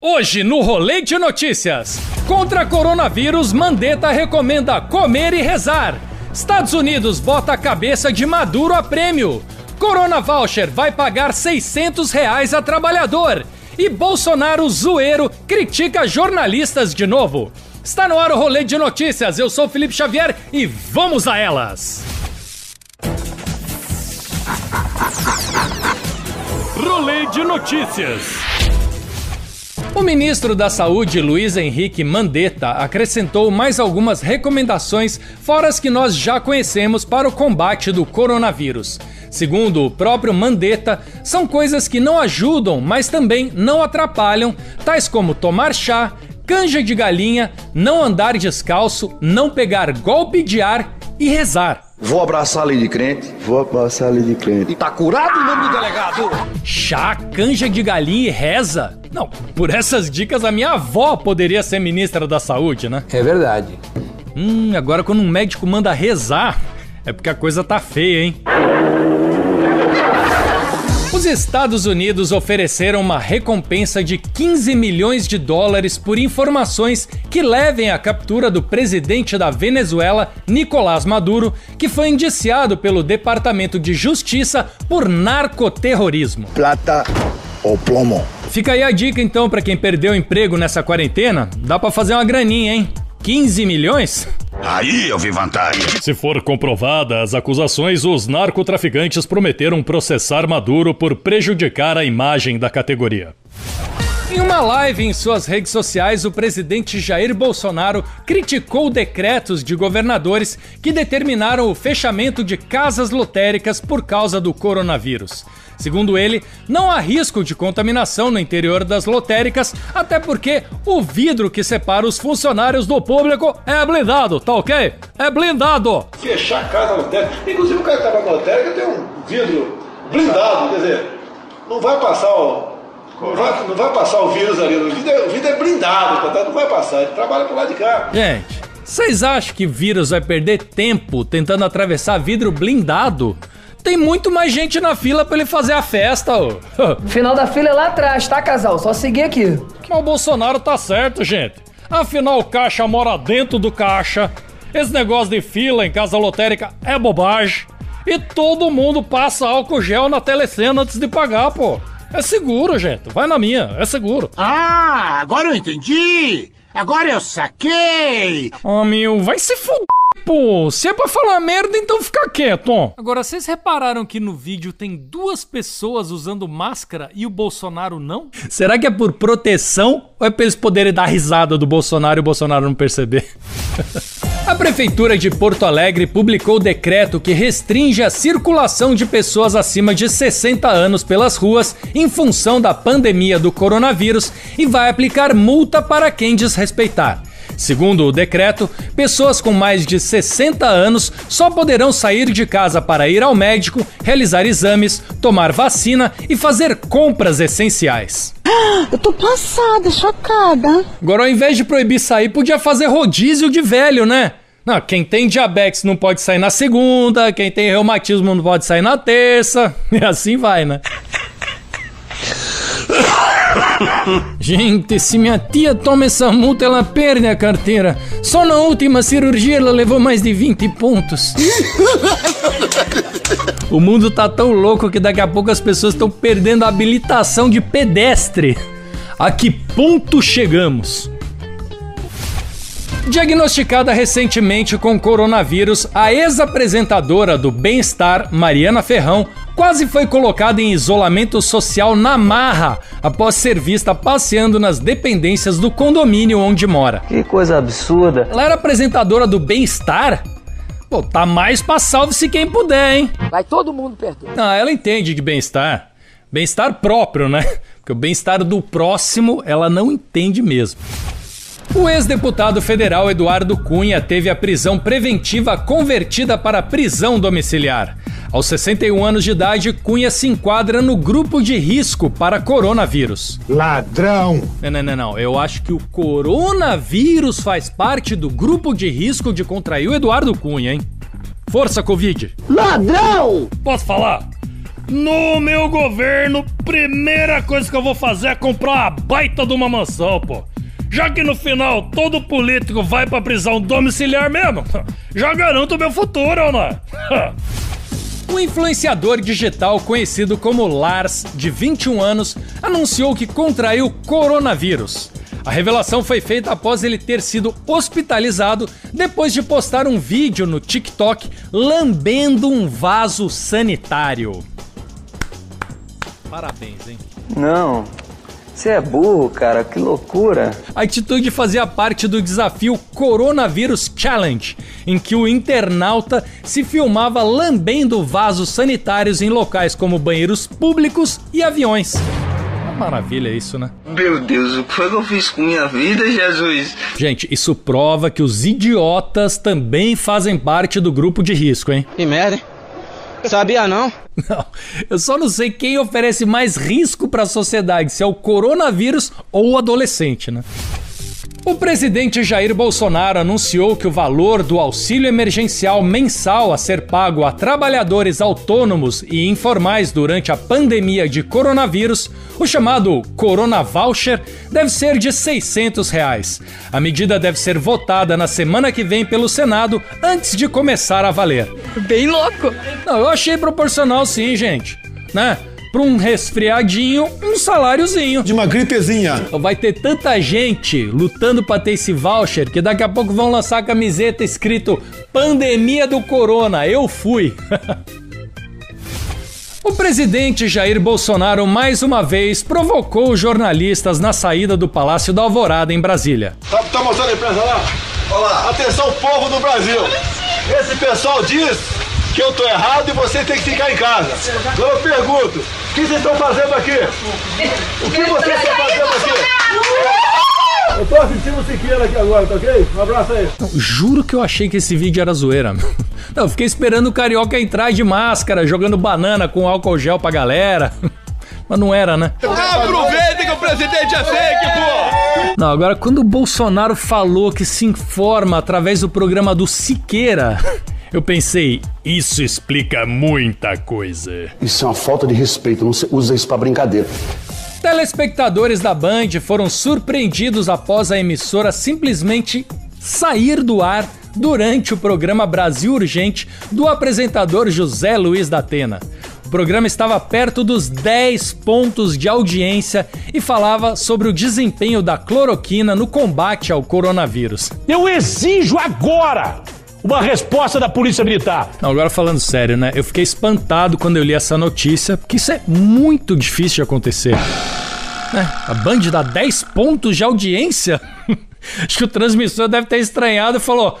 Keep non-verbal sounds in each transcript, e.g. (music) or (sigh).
Hoje, no Rolê de Notícias. Contra coronavírus, Mandetta recomenda comer e rezar. Estados Unidos bota a cabeça de Maduro a prêmio. Corona Voucher vai pagar 600 reais a trabalhador. E Bolsonaro zoeiro critica jornalistas de novo. Está no ar o rolê de notícias. Eu sou Felipe Xavier e vamos a elas. Rolê de notícias. O ministro da Saúde, Luiz Henrique Mandetta, acrescentou mais algumas recomendações fora as que nós já conhecemos para o combate do coronavírus. Segundo o próprio Mandetta, são coisas que não ajudam, mas também não atrapalham, tais como tomar chá, canja de galinha, não andar descalço, não pegar golpe de ar e rezar. Vou abraçar ali de crente. Vou abraçar ali de crente. E tá curado em nome do delegado? Chá, canja de galinha e reza? Não, por essas dicas a minha avó poderia ser ministra da saúde, né? É verdade. Hum, agora quando um médico manda rezar, é porque a coisa tá feia, hein? Os Estados Unidos ofereceram uma recompensa de 15 milhões de dólares por informações que levem à captura do presidente da Venezuela, Nicolás Maduro, que foi indiciado pelo Departamento de Justiça por narcoterrorismo. Plata ou plomo. Fica aí a dica então para quem perdeu o emprego nessa quarentena, dá para fazer uma graninha, hein? 15 milhões? Aí eu vi vantagem. Se for comprovada as acusações, os narcotraficantes prometeram processar Maduro por prejudicar a imagem da categoria. Em uma live em suas redes sociais, o presidente Jair Bolsonaro criticou decretos de governadores que determinaram o fechamento de casas lotéricas por causa do coronavírus. Segundo ele, não há risco de contaminação no interior das lotéricas, até porque o vidro que separa os funcionários do público é blindado, tá ok? É blindado! Fechar a casa lotérica. Inclusive o cara que trabalha na lotérica tem um vidro blindado, quer dizer, não vai passar o. Não vai, não vai passar o vírus ali. O vidro, é, o vidro é blindado, portanto não vai passar. Ele trabalha pro lado de cá. Gente, vocês acham que vírus vai perder tempo tentando atravessar vidro blindado? Tem muito mais gente na fila pra ele fazer a festa, ô. (laughs) Final da fila é lá atrás, tá, casal? Só seguir aqui. Mas o Bolsonaro tá certo, gente. Afinal, o caixa mora dentro do caixa. Esse negócio de fila em casa lotérica é bobagem. E todo mundo passa álcool gel na telecena antes de pagar, pô. É seguro, gente. Vai na minha, é seguro. Ah, agora eu entendi. Agora eu saquei. Ô, oh, meu, vai se fuder. Pô, se é pra falar merda, então fica quieto. Agora, vocês repararam que no vídeo tem duas pessoas usando máscara e o Bolsonaro não? Será que é por proteção ou é pra eles poderem dar risada do Bolsonaro e o Bolsonaro não perceber? (laughs) A Prefeitura de Porto Alegre publicou decreto que restringe a circulação de pessoas acima de 60 anos pelas ruas em função da pandemia do coronavírus e vai aplicar multa para quem desrespeitar. Segundo o decreto, pessoas com mais de 60 anos só poderão sair de casa para ir ao médico, realizar exames, tomar vacina e fazer compras essenciais. (gasps) Eu tô passada, chocada. Agora, ao invés de proibir sair, podia fazer rodízio de velho, né? Não, quem tem diabetes não pode sair na segunda, quem tem reumatismo não pode sair na terça, (laughs) e assim vai, né? (laughs) Gente, se minha tia toma essa multa, ela perde a carteira. Só na última cirurgia ela levou mais de 20 pontos. (laughs) o mundo tá tão louco que daqui a pouco as pessoas estão perdendo a habilitação de pedestre. A que ponto chegamos? Diagnosticada recentemente com coronavírus, a ex-apresentadora do Bem-Estar, Mariana Ferrão, quase foi colocada em isolamento social na marra após ser vista passeando nas dependências do condomínio onde mora. Que coisa absurda. Ela era apresentadora do Bem-Estar? Pô, tá mais pra salve-se quem puder, hein? Vai todo mundo perto. Ah, ela entende de bem-estar. Bem-estar próprio, né? Porque o bem-estar do próximo ela não entende mesmo. O ex-deputado federal Eduardo Cunha teve a prisão preventiva convertida para prisão domiciliar. Aos 61 anos de idade, Cunha se enquadra no grupo de risco para coronavírus. Ladrão! Não, não, não, não. Eu acho que o coronavírus faz parte do grupo de risco de contrair o Eduardo Cunha, hein? Força, Covid! Ladrão! Posso falar? No meu governo, primeira coisa que eu vou fazer é comprar uma baita de uma mansão, pô. Já que no final todo político vai pra prisão domiciliar mesmo, (laughs) já garanto o meu futuro, não é? (laughs) Um influenciador digital conhecido como Lars, de 21 anos, anunciou que contraiu coronavírus. A revelação foi feita após ele ter sido hospitalizado depois de postar um vídeo no TikTok lambendo um vaso sanitário. Parabéns, hein? Não. Você é burro, cara, que loucura. A atitude fazia parte do desafio Coronavírus Challenge, em que o internauta se filmava lambendo vasos sanitários em locais como banheiros públicos e aviões. Uma maravilha isso, né? Meu Deus, o que foi que eu fiz com minha vida, Jesus? Gente, isso prova que os idiotas também fazem parte do grupo de risco, hein? Que merda, hein? Sabia não? Não, eu só não sei quem oferece mais risco para a sociedade, se é o coronavírus ou o adolescente, né? O presidente Jair Bolsonaro anunciou que o valor do auxílio emergencial mensal a ser pago a trabalhadores autônomos e informais durante a pandemia de coronavírus, o chamado Corona Voucher, deve ser de 600 reais. A medida deve ser votada na semana que vem pelo Senado antes de começar a valer. Bem louco. Não, eu achei proporcional sim, gente. Né? Para um resfriadinho, um saláriozinho. De uma gripezinha. Vai ter tanta gente lutando para ter esse voucher que daqui a pouco vão lançar a camiseta escrito Pandemia do Corona, eu fui. (laughs) O presidente Jair Bolsonaro mais uma vez provocou os jornalistas na saída do Palácio da Alvorada em Brasília. Tá, tá mostrando a imprensa lá? Olá. Atenção, povo do Brasil. Esse pessoal diz que eu tô errado e você tem que ficar em casa. Então eu pergunto, o que vocês estão fazendo aqui? O que vocês estão fazendo aqui? Eu tô assistindo o Siqueira aqui agora, tá ok? Um abraço aí. Não, juro que eu achei que esse vídeo era zoeira. Não, eu fiquei esperando o carioca entrar de máscara, jogando banana com álcool gel pra galera. Mas não era, né? Aproveita que o presidente é fake, pô! Não, agora quando o Bolsonaro falou que se informa através do programa do Siqueira, eu pensei, isso explica muita coisa. Isso é uma falta de respeito, não se usa isso pra brincadeira. Telespectadores da Band foram surpreendidos após a emissora simplesmente sair do ar durante o programa Brasil Urgente do apresentador José Luiz da Atena. O programa estava perto dos 10 pontos de audiência e falava sobre o desempenho da cloroquina no combate ao coronavírus. Eu exijo agora uma resposta da Polícia Militar. Não, agora falando sério, né? Eu fiquei espantado quando eu li essa notícia, porque isso é muito difícil de acontecer. É, a Band dá 10 pontos de audiência? (laughs) Acho que o transmissor deve ter estranhado e falou: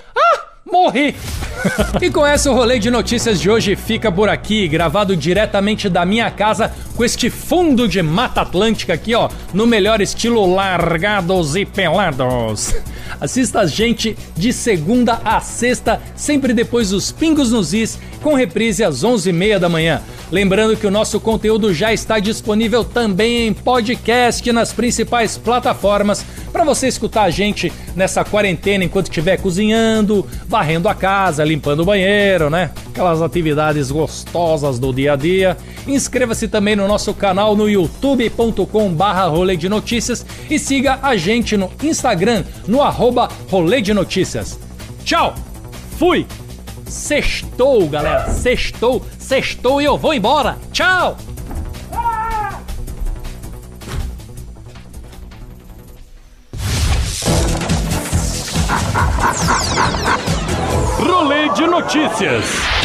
morri! (laughs) e com essa, o rolê de notícias de hoje fica por aqui, gravado diretamente da minha casa, com este fundo de Mata Atlântica aqui, ó, no melhor estilo Largados e Pelados. (laughs) Assista a gente de segunda a sexta, sempre depois dos Pingos nos Is, com reprise às 11h30 da manhã. Lembrando que o nosso conteúdo já está disponível também em podcast nas principais plataformas para você escutar a gente nessa quarentena enquanto estiver cozinhando, varrendo a casa, limpando o banheiro, né? Aquelas atividades gostosas do dia a dia. Inscreva-se também no nosso canal no youtube.com barra rolê de notícias e siga a gente no Instagram no arroba rolê de notícias. Tchau! Fui! Sextou, galera! Sextou, sextou e eu vou embora! Tchau! Rolê de notícias.